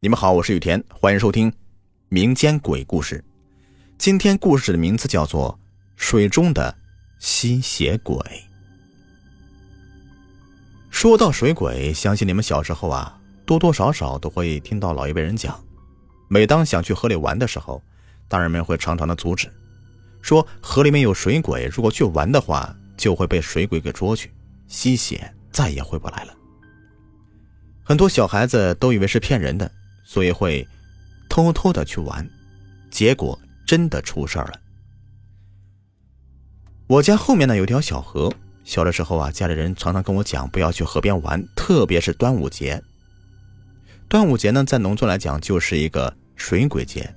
你们好，我是雨田，欢迎收听民间鬼故事。今天故事的名字叫做《水中的吸血鬼》。说到水鬼，相信你们小时候啊，多多少少都会听到老一辈人讲。每当想去河里玩的时候，大人们会常常的阻止，说河里面有水鬼，如果去玩的话，就会被水鬼给捉去吸血，再也回不来了。很多小孩子都以为是骗人的。所以会偷偷的去玩，结果真的出事了。我家后面呢有条小河，小的时候啊，家里人常常跟我讲不要去河边玩，特别是端午节。端午节呢，在农村来讲就是一个水鬼节。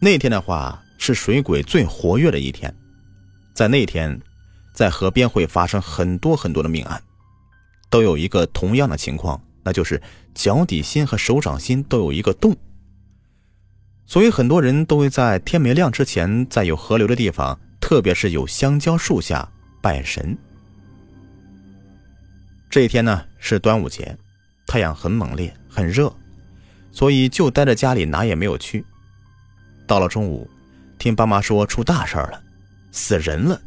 那天的话是水鬼最活跃的一天，在那天，在河边会发生很多很多的命案，都有一个同样的情况。那就是脚底心和手掌心都有一个洞，所以很多人都会在天没亮之前，在有河流的地方，特别是有香蕉树下拜神。这一天呢是端午节，太阳很猛烈，很热，所以就待在家里，哪也没有去。到了中午，听爸妈说出大事了，死人了，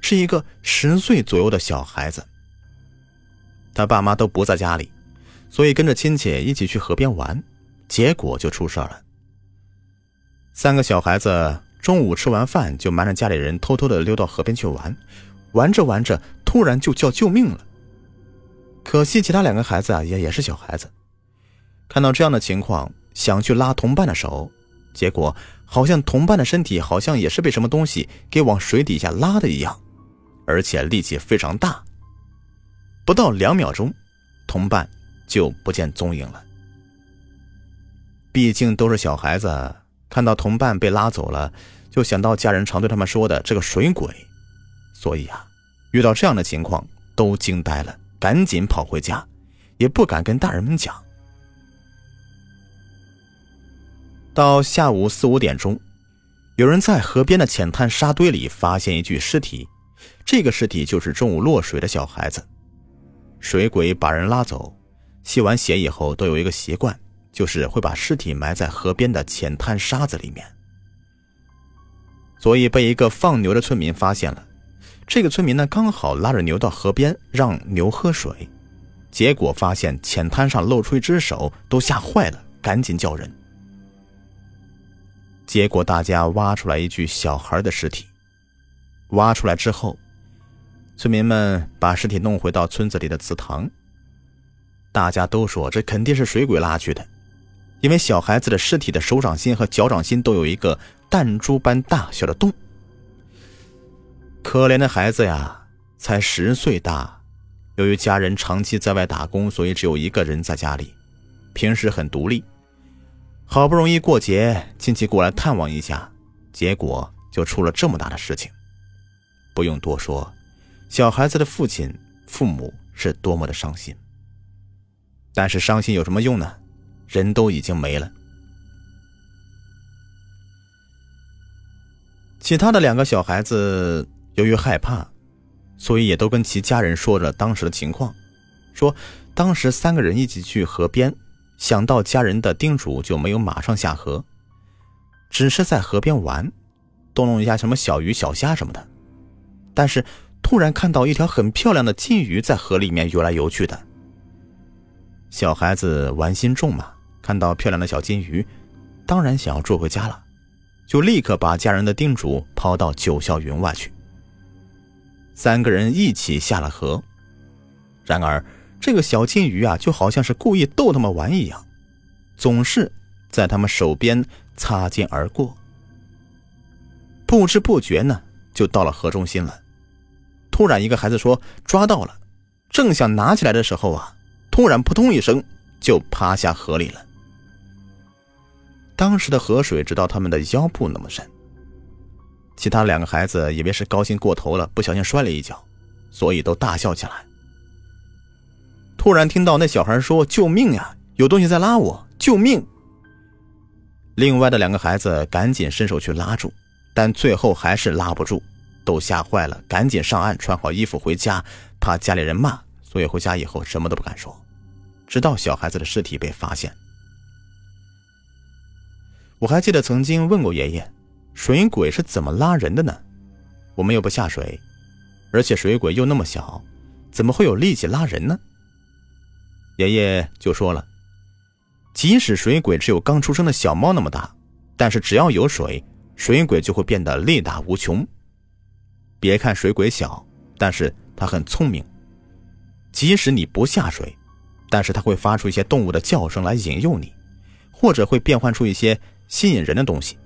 是一个十岁左右的小孩子。他爸妈都不在家里。所以跟着亲戚一起去河边玩，结果就出事了。三个小孩子中午吃完饭就瞒着家里人偷偷的溜到河边去玩，玩着玩着突然就叫救命了。可惜其他两个孩子啊也也是小孩子，看到这样的情况想去拉同伴的手，结果好像同伴的身体好像也是被什么东西给往水底下拉的一样，而且力气非常大。不到两秒钟，同伴。就不见踪影了。毕竟都是小孩子，看到同伴被拉走了，就想到家人常对他们说的这个水鬼，所以啊，遇到这样的情况都惊呆了，赶紧跑回家，也不敢跟大人们讲。到下午四五点钟，有人在河边的浅滩沙堆里发现一具尸体，这个尸体就是中午落水的小孩子。水鬼把人拉走。吸完血以后，都有一个习惯，就是会把尸体埋在河边的浅滩沙子里面。所以被一个放牛的村民发现了。这个村民呢，刚好拉着牛到河边让牛喝水，结果发现浅滩上露出一只手，都吓坏了，赶紧叫人。结果大家挖出来一具小孩的尸体。挖出来之后，村民们把尸体弄回到村子里的祠堂。大家都说这肯定是水鬼拉去的，因为小孩子的尸体的手掌心和脚掌心都有一个弹珠般大小的洞。可怜的孩子呀，才十岁大，由于家人长期在外打工，所以只有一个人在家里，平时很独立。好不容易过节，亲戚过来探望一下，结果就出了这么大的事情。不用多说，小孩子的父亲、父母是多么的伤心。但是伤心有什么用呢？人都已经没了。其他的两个小孩子由于害怕，所以也都跟其家人说了当时的情况，说当时三个人一起去河边，想到家人的叮嘱，就没有马上下河，只是在河边玩，动弄一下什么小鱼小虾什么的。但是突然看到一条很漂亮的金鱼在河里面游来游去的。小孩子玩心重嘛，看到漂亮的小金鱼，当然想要捉回家了，就立刻把家人的叮嘱抛到九霄云外去。三个人一起下了河，然而这个小金鱼啊，就好像是故意逗他们玩一样，总是在他们手边擦肩而过。不知不觉呢，就到了河中心了。突然，一个孩子说抓到了，正想拿起来的时候啊。突然，扑通一声，就趴下河里了。当时的河水直到他们的腰部那么深。其他两个孩子以为是高兴过头了，不小心摔了一跤，所以都大笑起来。突然听到那小孩说：“救命呀！有东西在拉我，救命！”另外的两个孩子赶紧伸手去拉住，但最后还是拉不住，都吓坏了，赶紧上岸，穿好衣服回家，怕家里人骂。所以回家以后什么都不敢说，直到小孩子的尸体被发现，我还记得曾经问过爷爷，水鬼是怎么拉人的呢？我们又不下水，而且水鬼又那么小，怎么会有力气拉人呢？爷爷就说了，即使水鬼只有刚出生的小猫那么大，但是只要有水，水鬼就会变得力大无穷。别看水鬼小，但是它很聪明。即使你不下水，但是它会发出一些动物的叫声来引诱你，或者会变换出一些吸引人的东西，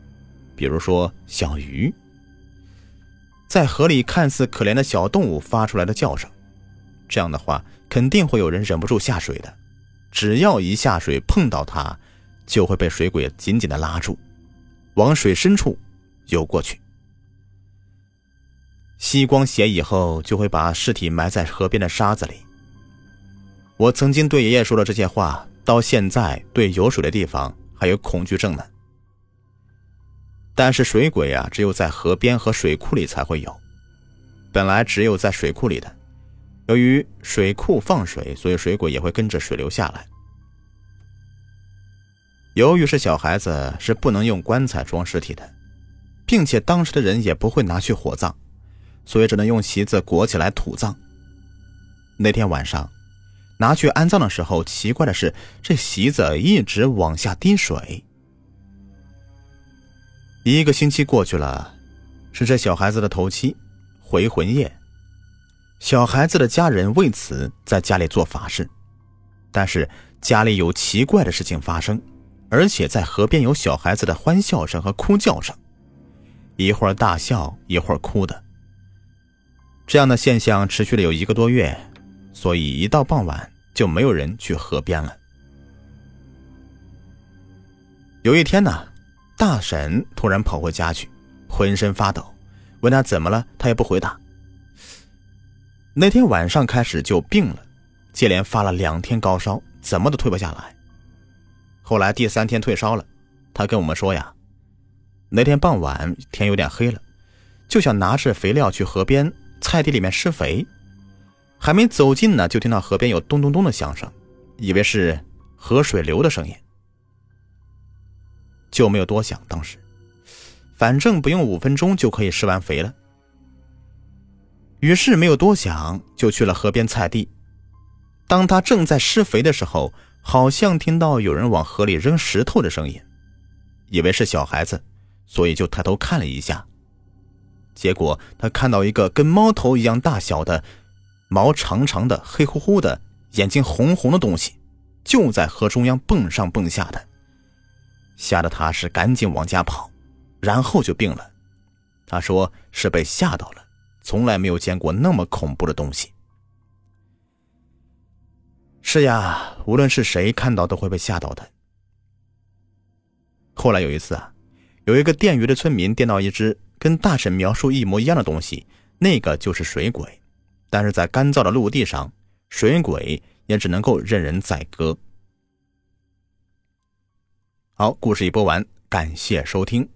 比如说小鱼。在河里看似可怜的小动物发出来的叫声，这样的话肯定会有人忍不住下水的。只要一下水碰到它，就会被水鬼紧紧的拉住，往水深处游过去。吸光血以后，就会把尸体埋在河边的沙子里。我曾经对爷爷说了这些话，到现在对有水的地方还有恐惧症呢。但是水鬼啊，只有在河边和水库里才会有。本来只有在水库里的，由于水库放水，所以水鬼也会跟着水流下来。由于是小孩子，是不能用棺材装尸体的，并且当时的人也不会拿去火葬，所以只能用席子裹起来土葬。那天晚上。拿去安葬的时候，奇怪的是，这席子一直往下滴水。一个星期过去了，是这小孩子的头七，回魂夜。小孩子的家人为此在家里做法事，但是家里有奇怪的事情发生，而且在河边有小孩子的欢笑声和哭叫声，一会儿大笑，一会儿哭的。这样的现象持续了有一个多月。所以一到傍晚就没有人去河边了。有一天呢，大婶突然跑回家去，浑身发抖，问他怎么了，他也不回答。那天晚上开始就病了，接连发了两天高烧，怎么都退不下来。后来第三天退烧了，他跟我们说呀，那天傍晚天有点黑了，就想拿着肥料去河边菜地里面施肥。还没走近呢，就听到河边有咚咚咚的响声，以为是河水流的声音，就没有多想。当时，反正不用五分钟就可以施完肥了。于是没有多想，就去了河边菜地。当他正在施肥的时候，好像听到有人往河里扔石头的声音，以为是小孩子，所以就抬头看了一下。结果他看到一个跟猫头一样大小的。毛长长的、黑乎乎的、眼睛红红的东西，就在河中央蹦上蹦下的，吓得他是赶紧往家跑，然后就病了。他说是被吓到了，从来没有见过那么恐怖的东西。是呀，无论是谁看到都会被吓到的。后来有一次啊，有一个电鱼的村民电到一只跟大婶描述一模一样的东西，那个就是水鬼。但是在干燥的陆地上，水鬼也只能够任人宰割。好，故事已播完，感谢收听。